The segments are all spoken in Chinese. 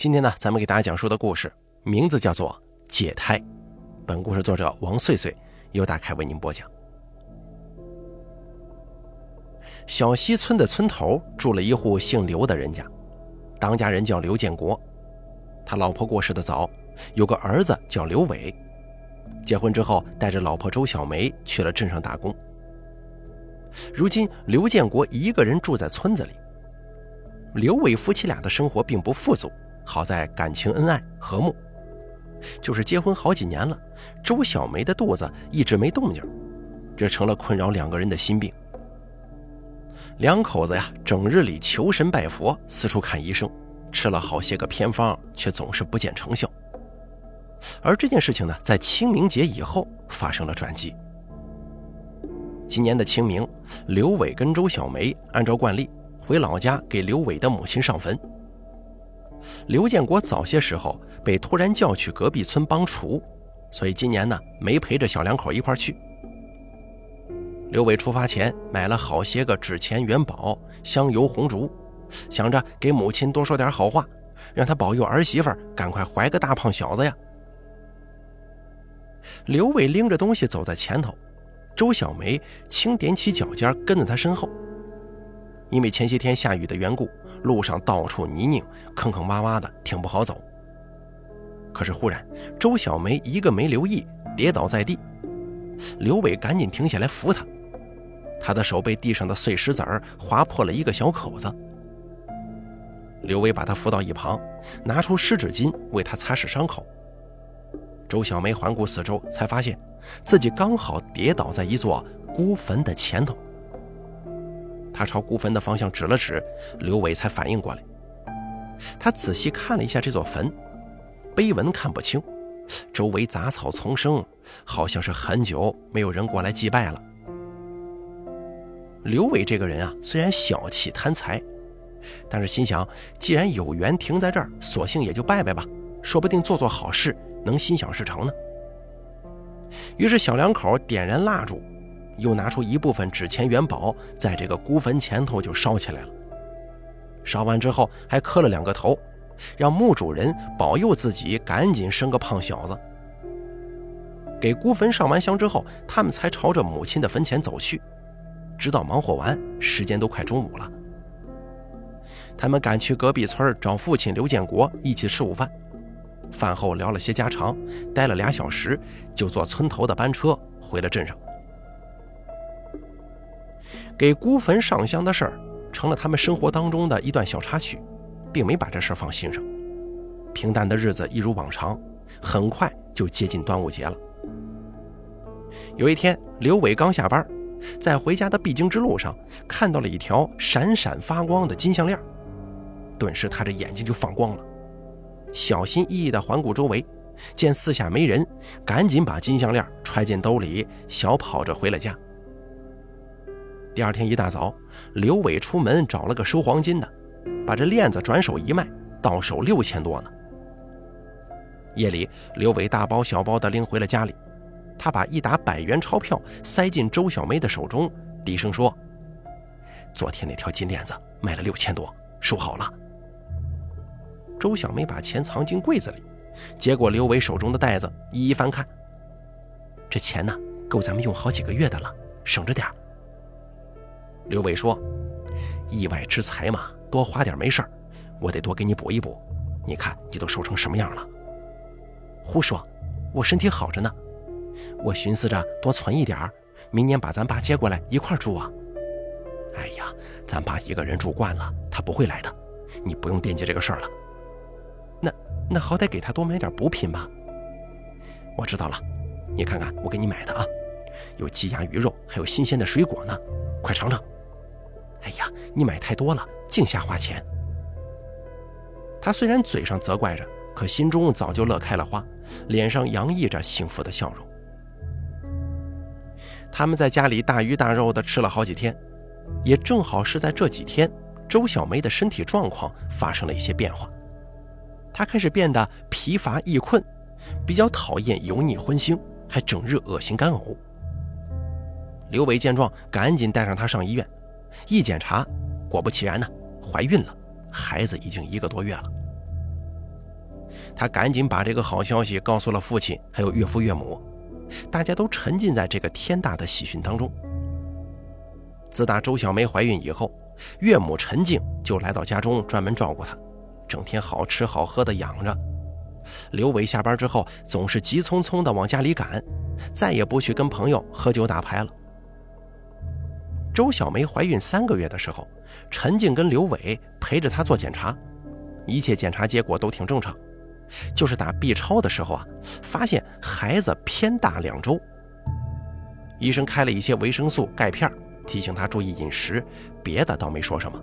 今天呢，咱们给大家讲述的故事名字叫做《解胎》。本故事作者王穗穗由大开为您播讲。小溪村的村头住了一户姓刘的人家，当家人叫刘建国，他老婆过世的早，有个儿子叫刘伟。结婚之后，带着老婆周小梅去了镇上打工。如今，刘建国一个人住在村子里。刘伟夫妻俩的生活并不富足。好在感情恩爱和睦，就是结婚好几年了，周小梅的肚子一直没动静，这成了困扰两个人的心病。两口子呀，整日里求神拜佛，四处看医生，吃了好些个偏方，却总是不见成效。而这件事情呢，在清明节以后发生了转机。今年的清明，刘伟跟周小梅按照惯例回老家给刘伟的母亲上坟。刘建国早些时候被突然叫去隔壁村帮厨，所以今年呢没陪着小两口一块去。刘伟出发前买了好些个纸钱、元宝、香油、红烛，想着给母亲多说点好话，让她保佑儿媳妇赶快怀个大胖小子呀。刘伟拎着东西走在前头，周小梅轻踮起脚尖跟在他身后。因为前些天下雨的缘故，路上到处泥泞，坑坑洼洼的，挺不好走。可是忽然，周小梅一个没留意，跌倒在地。刘伟赶紧停下来扶她，她的手被地上的碎石子儿划破了一个小口子。刘伟把她扶到一旁，拿出湿纸巾为她擦拭伤口。周小梅环顾四周，才发现自己刚好跌倒在一座孤坟的前头。他朝孤坟的方向指了指，刘伟才反应过来。他仔细看了一下这座坟，碑文看不清，周围杂草丛生，好像是很久没有人过来祭拜了。刘伟这个人啊，虽然小气贪财，但是心想，既然有缘停在这儿，索性也就拜拜吧，说不定做做好事能心想事成呢。于是小两口点燃蜡烛。又拿出一部分纸钱元宝，在这个孤坟前头就烧起来了。烧完之后，还磕了两个头，让墓主人保佑自己赶紧生个胖小子。给孤坟上完香之后，他们才朝着母亲的坟前走去。直到忙活完，时间都快中午了。他们赶去隔壁村找父亲刘建国一起吃午饭。饭后聊了些家常，待了俩小时，就坐村头的班车回了镇上。给孤坟上香的事儿，成了他们生活当中的一段小插曲，并没把这事儿放心上。平淡的日子一如往常，很快就接近端午节了。有一天，刘伟刚下班，在回家的必经之路上，看到了一条闪闪发光的金项链，顿时他这眼睛就放光了，小心翼翼地环顾周围，见四下没人，赶紧把金项链揣进兜里，小跑着回了家。第二天一大早，刘伟出门找了个收黄金的，把这链子转手一卖，到手六千多呢。夜里，刘伟大包小包的拎回了家里，他把一沓百元钞票塞进周小梅的手中，低声说：“昨天那条金链子卖了六千多，收好了。”周小梅把钱藏进柜子里，接过刘伟手中的袋子，一一翻看，这钱呢，够咱们用好几个月的了，省着点儿。刘伟说：“意外之财嘛，多花点没事儿，我得多给你补一补。你看你都瘦成什么样了？”胡说，我身体好着呢。我寻思着多存一点儿，明年把咱爸接过来一块住啊。哎呀，咱爸一个人住惯了，他不会来的，你不用惦记这个事儿了。那那好歹给他多买点补品吧。我知道了，你看看我给你买的啊，有鸡鸭鱼肉，还有新鲜的水果呢，快尝尝。哎呀，你买太多了，净瞎花钱。他虽然嘴上责怪着，可心中早就乐开了花，脸上洋溢着幸福的笑容。他们在家里大鱼大肉的吃了好几天，也正好是在这几天，周小梅的身体状况发生了一些变化，她开始变得疲乏易困，比较讨厌油腻荤腥，还整日恶心干呕。刘伟见状，赶紧带上她上医院。一检查，果不其然呢，怀孕了，孩子已经一个多月了。他赶紧把这个好消息告诉了父亲，还有岳父岳母，大家都沉浸在这个天大的喜讯当中。自打周小梅怀孕以后，岳母陈静就来到家中专门照顾她，整天好吃好喝的养着。刘伟下班之后总是急匆匆的往家里赶，再也不去跟朋友喝酒打牌了。周小梅怀孕三个月的时候，陈静跟刘伟陪着她做检查，一切检查结果都挺正常，就是打 B 超的时候啊，发现孩子偏大两周。医生开了一些维生素钙片，提醒她注意饮食，别的倒没说什么。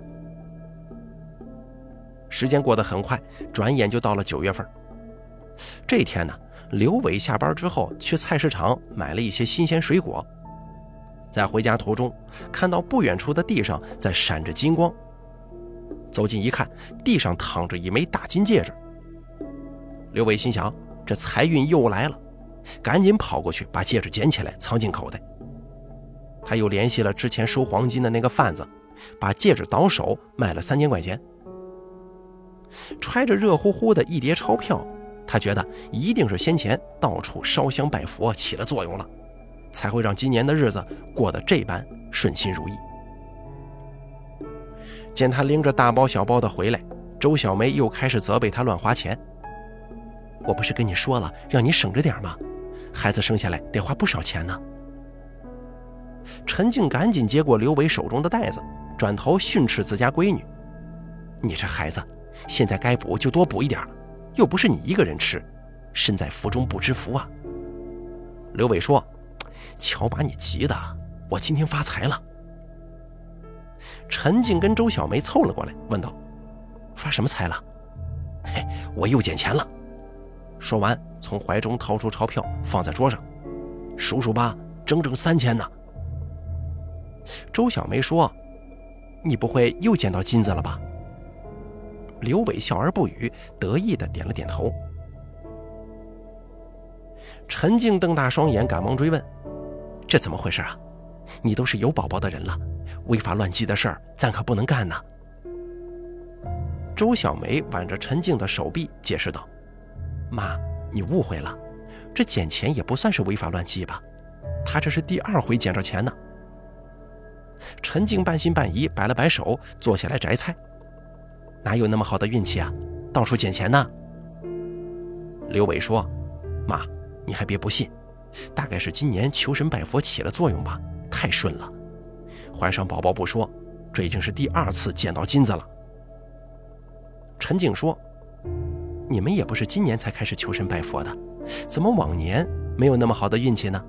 时间过得很快，转眼就到了九月份。这天呢，刘伟下班之后去菜市场买了一些新鲜水果，在回家途中看到不远处的地上在闪着金光，走近一看，地上躺着一枚大金戒指。刘伟心想，这财运又来了，赶紧跑过去把戒指捡起来藏进口袋。他又联系了之前收黄金的那个贩子，把戒指倒手卖了三千块钱，揣着热乎乎的一叠钞票。他觉得一定是先前到处烧香拜佛起了作用了，才会让今年的日子过得这般顺心如意。见他拎着大包小包的回来，周小梅又开始责备他乱花钱。我不是跟你说了，让你省着点吗？孩子生下来得花不少钱呢。陈静赶紧接过刘伟手中的袋子，转头训斥自家闺女：“你这孩子，现在该补就多补一点。”又不是你一个人吃，身在福中不知福啊！刘伟说：“瞧把你急的，我今天发财了。”陈静跟周小梅凑了过来，问道：“发什么财了？”“嘿，我又捡钱了。”说完，从怀中掏出钞票放在桌上，“数数吧，整整三千呢。”周小梅说：“你不会又捡到金子了吧？”刘伟笑而不语，得意的点了点头。陈静瞪大双眼，赶忙追问：“这怎么回事啊？你都是有宝宝的人了，违法乱纪的事儿，咱可不能干呢。”周小梅挽着陈静的手臂，解释道：“妈，你误会了，这捡钱也不算是违法乱纪吧？他这是第二回捡着钱呢。”陈静半信半疑，摆了摆手，坐下来摘菜。哪有那么好的运气啊？到处捡钱呢？刘伟说：“妈，你还别不信，大概是今年求神拜佛起了作用吧，太顺了。怀上宝宝不说，这已经是第二次捡到金子了。”陈静说：“你们也不是今年才开始求神拜佛的，怎么往年没有那么好的运气呢？”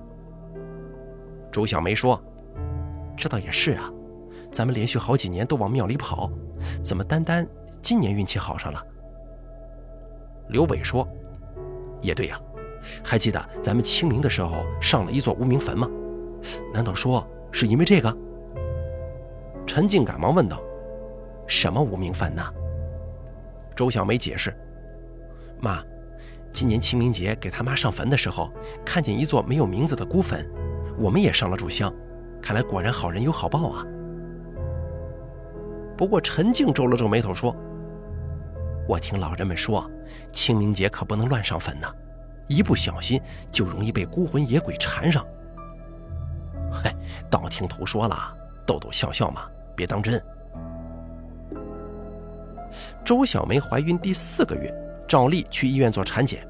朱小梅说：“这倒也是啊，咱们连续好几年都往庙里跑，怎么单单……”今年运气好上了，刘伟说：“也对呀，还记得咱们清明的时候上了一座无名坟吗？难道说是因为这个？”陈静赶忙问道：“什么无名坟呢？”周小梅解释：“妈，今年清明节给他妈上坟的时候，看见一座没有名字的孤坟，我们也上了炷香，看来果然好人有好报啊。”不过陈静皱了皱眉头说。我听老人们说，清明节可不能乱上坟呐，一不小心就容易被孤魂野鬼缠上。嗨，道听途说了，逗逗笑笑嘛，别当真。周小梅怀孕第四个月，照例去医院做产检，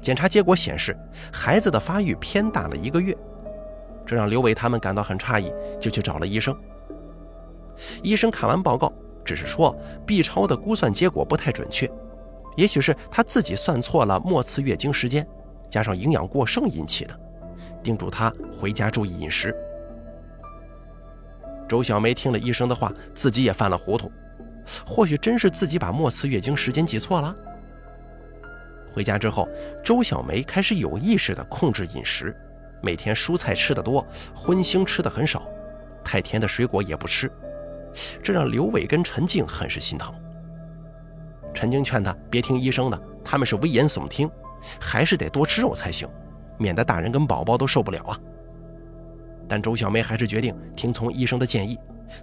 检查结果显示孩子的发育偏大了一个月，这让刘伟他们感到很诧异，就去找了医生。医生看完报告。只是说 B 超的估算结果不太准确，也许是他自己算错了末次月经时间，加上营养过剩引起的，叮嘱他回家注意饮食。周小梅听了医生的话，自己也犯了糊涂，或许真是自己把末次月经时间记错了。回家之后，周小梅开始有意识地控制饮食，每天蔬菜吃得多，荤腥吃的很少，太甜的水果也不吃。这让刘伟跟陈静很是心疼。陈晶劝他别听医生的，他们是危言耸听，还是得多吃肉才行，免得大人跟宝宝都受不了啊。但周小梅还是决定听从医生的建议，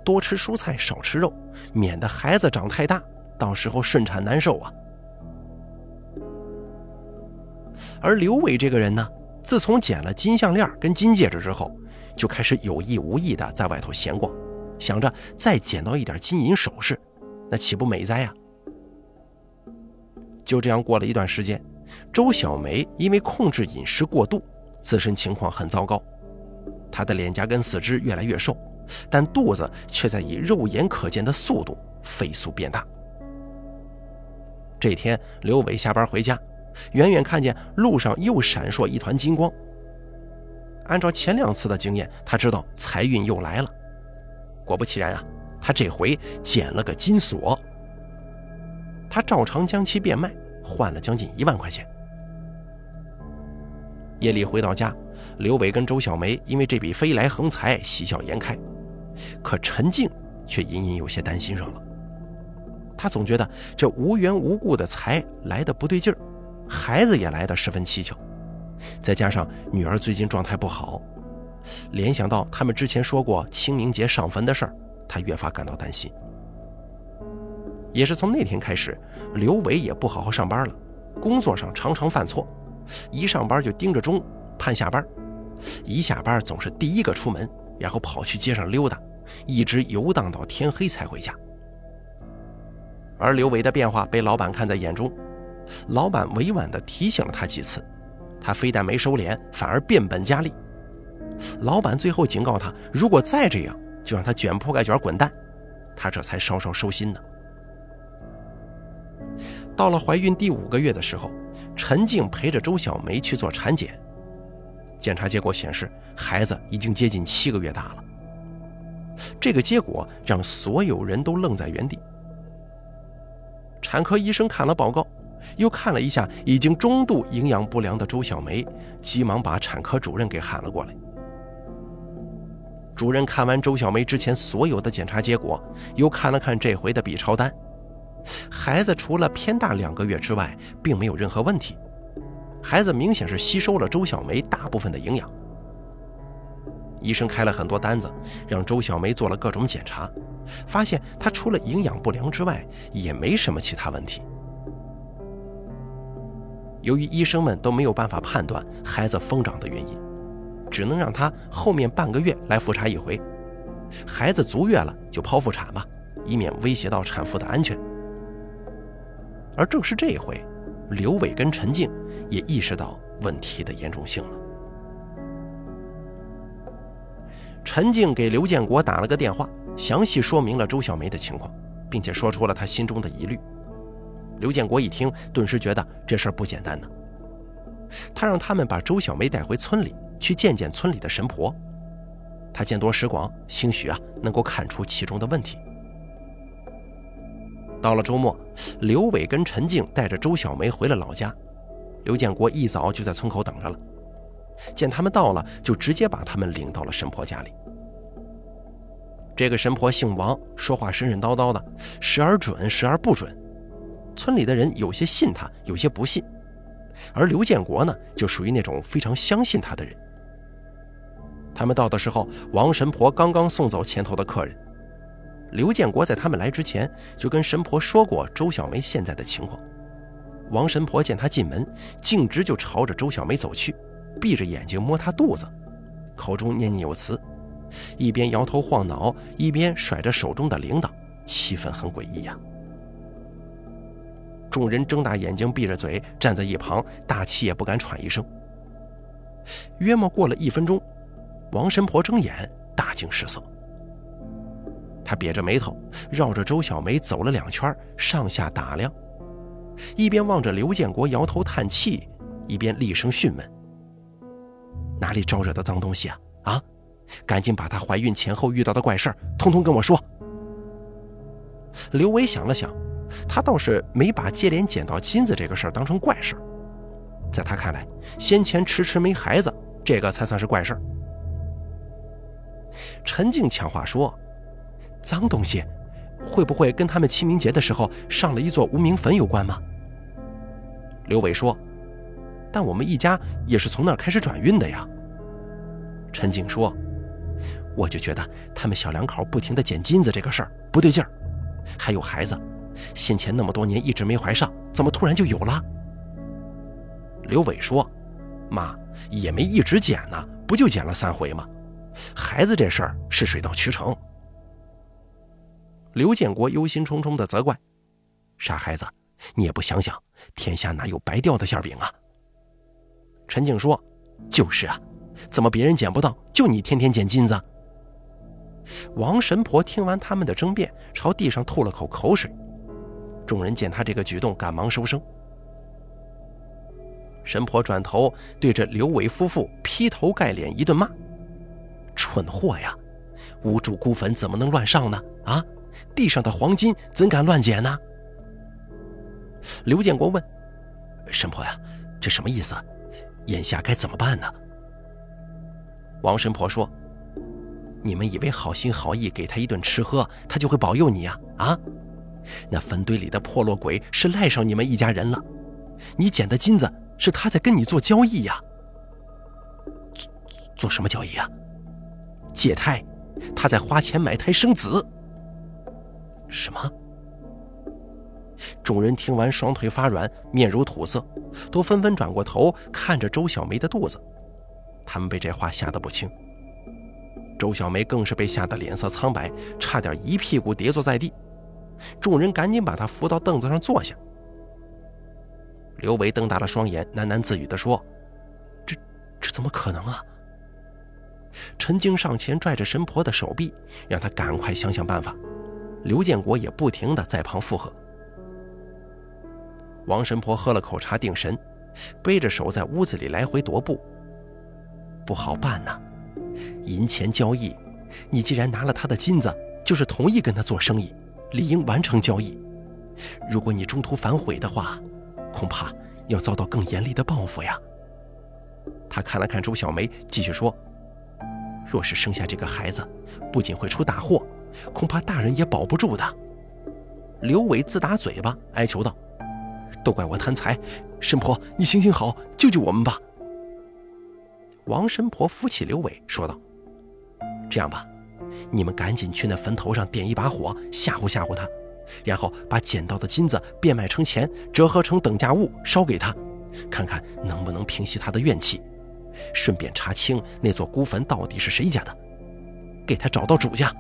多吃蔬菜，少吃肉，免得孩子长太大，到时候顺产难受啊。而刘伟这个人呢，自从捡了金项链跟金戒指之后，就开始有意无意的在外头闲逛，想着再捡到一点金银首饰，那岂不美哉呀？就这样过了一段时间，周小梅因为控制饮食过度，自身情况很糟糕，她的脸颊跟四肢越来越瘦，但肚子却在以肉眼可见的速度飞速变大。这天，刘伟下班回家，远远看见路上又闪烁一团金光。按照前两次的经验，他知道财运又来了。果不其然啊，他这回捡了个金锁。他照常将其变卖，换了将近一万块钱。夜里回到家，刘伟跟周小梅因为这笔飞来横财喜笑颜开，可陈静却隐隐有些担心上了。他总觉得这无缘无故的财来的不对劲儿，孩子也来的十分蹊跷，再加上女儿最近状态不好，联想到他们之前说过清明节上坟的事儿，他越发感到担心。也是从那天开始，刘伟也不好好上班了，工作上常常犯错，一上班就盯着钟盼下班，一下班总是第一个出门，然后跑去街上溜达，一直游荡到天黑才回家。而刘伟的变化被老板看在眼中，老板委婉地提醒了他几次，他非但没收敛，反而变本加厉。老板最后警告他，如果再这样，就让他卷铺盖卷滚蛋。他这才稍稍收心呢。到了怀孕第五个月的时候，陈静陪着周小梅去做产检，检查结果显示，孩子已经接近七个月大了。这个结果让所有人都愣在原地。产科医生看了报告，又看了一下已经中度营养不良的周小梅，急忙把产科主任给喊了过来。主任看完周小梅之前所有的检查结果，又看了看这回的 B 超单。孩子除了偏大两个月之外，并没有任何问题。孩子明显是吸收了周小梅大部分的营养。医生开了很多单子，让周小梅做了各种检查，发现她除了营养不良之外，也没什么其他问题。由于医生们都没有办法判断孩子疯长的原因，只能让她后面半个月来复查一回。孩子足月了就剖腹产吧，以免威胁到产妇的安全。而正是这一回，刘伟跟陈静也意识到问题的严重性了。陈静给刘建国打了个电话，详细说明了周小梅的情况，并且说出了他心中的疑虑。刘建国一听，顿时觉得这事儿不简单呢。他让他们把周小梅带回村里去见见村里的神婆，他见多识广，兴许啊能够看出其中的问题。到了周末，刘伟跟陈静带着周小梅回了老家。刘建国一早就在村口等着了，见他们到了，就直接把他们领到了神婆家里。这个神婆姓王，说话神神叨叨的，时而准，时而不准。村里的人有些信他，有些不信。而刘建国呢，就属于那种非常相信他的人。他们到的时候，王神婆刚刚送走前头的客人。刘建国在他们来之前就跟神婆说过周小梅现在的情况。王神婆见他进门，径直就朝着周小梅走去，闭着眼睛摸她肚子，口中念念有词，一边摇头晃脑，一边甩着手中的铃铛，气氛很诡异呀。众人睁大眼睛，闭着嘴站在一旁，大气也不敢喘一声。约莫过了一分钟，王神婆睁眼，大惊失色。他瘪着眉头，绕着周小梅走了两圈，上下打量，一边望着刘建国摇头叹气，一边厉声讯问：“哪里招惹的脏东西啊？啊，赶紧把她怀孕前后遇到的怪事儿，通通跟我说。”刘伟想了想，他倒是没把接连捡到金子这个事儿当成怪事儿，在他看来，先前迟迟没孩子，这个才算是怪事儿。陈静抢话说。脏东西，会不会跟他们清明节的时候上了一座无名坟有关吗？刘伟说：“但我们一家也是从那儿开始转运的呀。”陈静说：“我就觉得他们小两口不停的捡金子这个事儿不对劲儿，还有孩子，先前那么多年一直没怀上，怎么突然就有了？”刘伟说：“妈，也没一直捡呢，不就捡了三回吗？孩子这事儿是水到渠成。”刘建国忧心忡忡的责怪：“傻孩子，你也不想想，天下哪有白掉的馅饼啊？”陈静说：“就是啊，怎么别人捡不到，就你天天捡金子？”王神婆听完他们的争辩，朝地上吐了口口水。众人见他这个举动，赶忙收声。神婆转头对着刘伟夫妇劈头盖脸一顿骂：“蠢货呀！无主孤坟怎么能乱上呢？啊，地上的黄金怎敢乱捡呢？”刘建国问：“神婆呀，这什么意思？眼下该怎么办呢？”王神婆说。你们以为好心好意给他一顿吃喝，他就会保佑你呀？啊，那坟堆里的破落鬼是赖上你们一家人了。你捡的金子是他在跟你做交易呀？做做什么交易啊？借胎，他在花钱买胎生子。什么？众人听完，双腿发软，面如土色，都纷纷转过头看着周小梅的肚子。他们被这话吓得不轻。周小梅更是被吓得脸色苍白，差点一屁股跌坐在地。众人赶紧把她扶到凳子上坐下。刘维瞪大了双眼，喃喃自语地说：“这这怎么可能啊？”陈静上前拽着神婆的手臂，让她赶快想想办法。刘建国也不停地在旁附和。王神婆喝了口茶定神，背着手在屋子里来回踱步。不好办呐。银钱交易，你既然拿了他的金子，就是同意跟他做生意，理应完成交易。如果你中途反悔的话，恐怕要遭到更严厉的报复呀。他看了看周小梅，继续说：“若是生下这个孩子，不仅会出大祸，恐怕大人也保不住的。”刘伟自打嘴巴，哀求道：“都怪我贪财，神婆，你行行好，救救我们吧。”王神婆扶起刘伟，说道：“这样吧，你们赶紧去那坟头上点一把火，吓唬吓唬他，然后把捡到的金子变卖成钱，折合成等价物烧给他，看看能不能平息他的怨气，顺便查清那座孤坟到底是谁家的，给他找到主家。”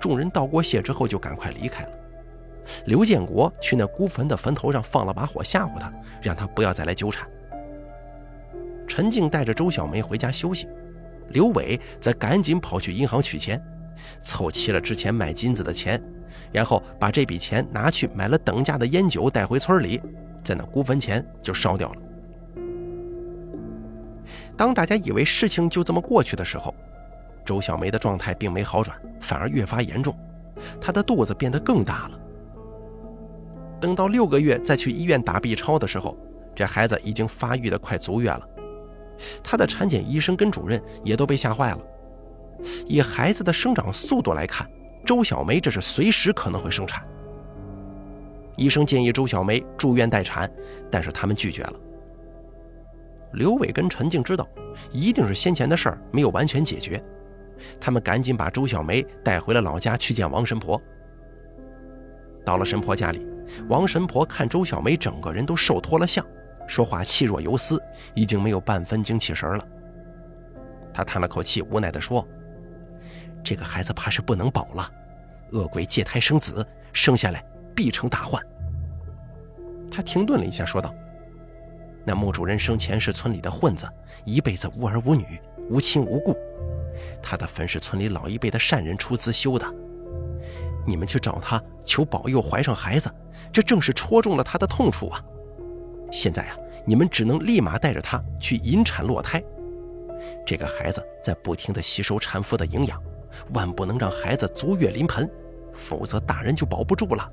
众人道过谢之后，就赶快离开了。刘建国去那孤坟的坟头上放了把火，吓唬他，让他不要再来纠缠。陈静带着周小梅回家休息，刘伟则赶紧跑去银行取钱，凑齐了之前买金子的钱，然后把这笔钱拿去买了等价的烟酒带回村里，在那孤坟前就烧掉了。当大家以为事情就这么过去的时候，周小梅的状态并没好转，反而越发严重，她的肚子变得更大了。等到六个月再去医院打 B 超的时候，这孩子已经发育的快足月了。她的产检医生跟主任也都被吓坏了。以孩子的生长速度来看，周小梅这是随时可能会生产。医生建议周小梅住院待产，但是他们拒绝了。刘伟跟陈静知道，一定是先前的事儿没有完全解决，他们赶紧把周小梅带回了老家去见王神婆。到了神婆家里，王神婆看周小梅整个人都瘦脱了相。说话气若游丝，已经没有半分精气神了。她叹了口气，无奈地说：“这个孩子怕是不能保了，恶鬼借胎生子，生下来必成大患。”她停顿了一下，说道：“那墓主人生前是村里的混子，一辈子无儿无女，无亲无故。他的坟是村里老一辈的善人出资修的。你们去找他求保佑怀上孩子，这正是戳中了他的痛处啊！”现在啊，你们只能立马带着他去引产落胎。这个孩子在不停地吸收产妇的营养，万不能让孩子足月临盆，否则大人就保不住了。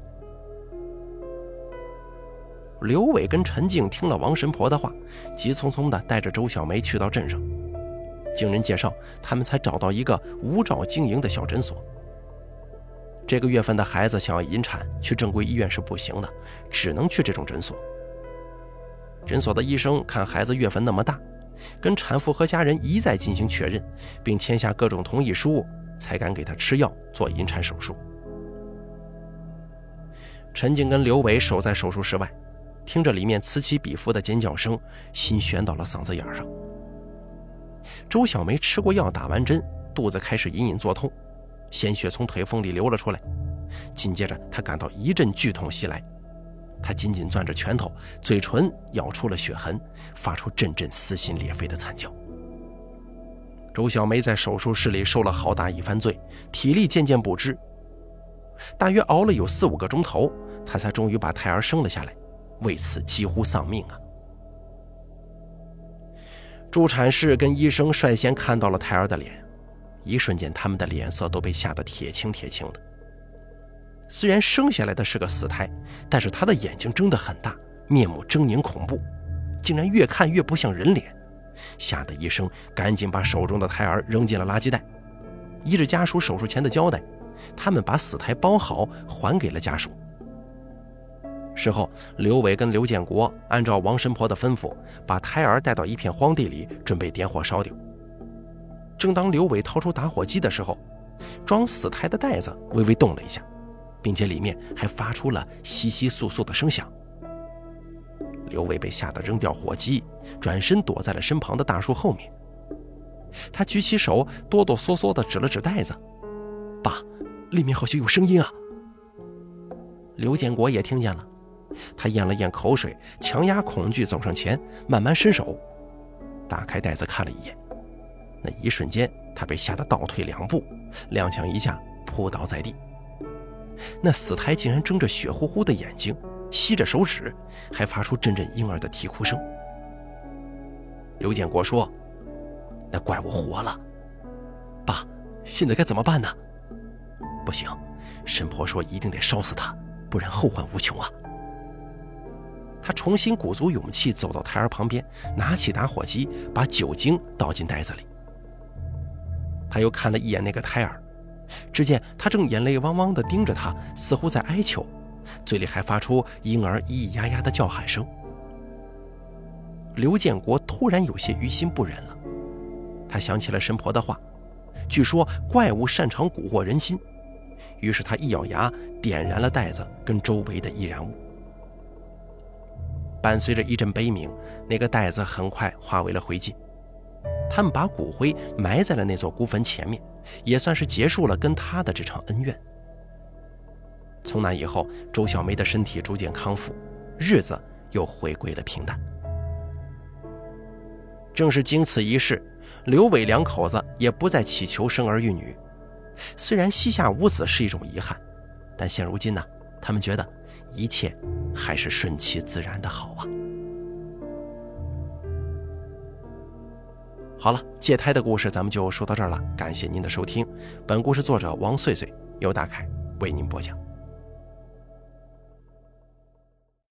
刘伟跟陈静听了王神婆的话，急匆匆地带着周小梅去到镇上。经人介绍，他们才找到一个无照经营的小诊所。这个月份的孩子想要引产，去正规医院是不行的，只能去这种诊所。诊所的医生看孩子月份那么大，跟产妇和家人一再进行确认，并签下各种同意书，才敢给他吃药做引产手术。陈静跟刘伟守在手术室外，听着里面此起彼伏的尖叫声，心悬到了嗓子眼上。周小梅吃过药，打完针，肚子开始隐隐作痛，鲜血从腿缝里流了出来。紧接着，她感到一阵剧痛袭来，她紧紧攥着拳头，嘴唇咬出了血痕，发出阵阵撕心裂肺的惨叫。周小梅在手术室里受了好大一番罪，体力渐渐不支。大约熬了有四五个钟头，她才终于把胎儿生了下来，为此几乎丧命啊！助产士跟医生率先看到了胎儿的脸，一瞬间，他们的脸色都被吓得铁青铁青的。虽然生下来的是个死胎，但是他的眼睛睁得很大，面目狰狞恐怖，竟然越看越不像人脸，吓得医生赶紧把手中的胎儿扔进了垃圾袋。依着家属手术前的交代，他们把死胎包好还给了家属。事后，刘伟跟刘建国按照王神婆的吩咐，把胎儿带到一片荒地里，准备点火烧掉。正当刘伟掏出打火机的时候，装死胎的袋子微微动了一下，并且里面还发出了窸窸窣窣的声响。刘伟被吓得扔掉火机，转身躲在了身旁的大树后面。他举起手，哆哆嗦嗦地指了指袋子：“爸，里面好像有声音啊！”刘建国也听见了。他咽了咽口水，强压恐惧走上前，慢慢伸手，打开袋子看了一眼。那一瞬间，他被吓得倒退两步，踉跄一下扑倒在地。那死胎竟然睁着血乎乎的眼睛，吸着手指，还发出阵阵婴儿的啼哭声。刘建国说：“那怪物活了，爸，现在该怎么办呢？”不行，神婆说一定得烧死他，不然后患无穷啊。他重新鼓足勇气走到胎儿旁边，拿起打火机，把酒精倒进袋子里。他又看了一眼那个胎儿，只见他正眼泪汪汪地盯着他，似乎在哀求，嘴里还发出婴儿咿咿呀呀的叫喊声。刘建国突然有些于心不忍了，他想起了神婆的话，据说怪物擅长蛊惑人心，于是他一咬牙，点燃了袋子跟周围的易燃物。伴随着一阵悲鸣，那个袋子很快化为了灰烬。他们把骨灰埋在了那座孤坟前面，也算是结束了跟他的这场恩怨。从那以后，周小梅的身体逐渐康复，日子又回归了平淡。正是经此一事，刘伟两口子也不再祈求生儿育女。虽然膝下无子是一种遗憾，但现如今呢，他们觉得一切。还是顺其自然的好啊！好了，借胎的故事咱们就说到这儿了，感谢您的收听。本故事作者王穗穗由大凯为您播讲。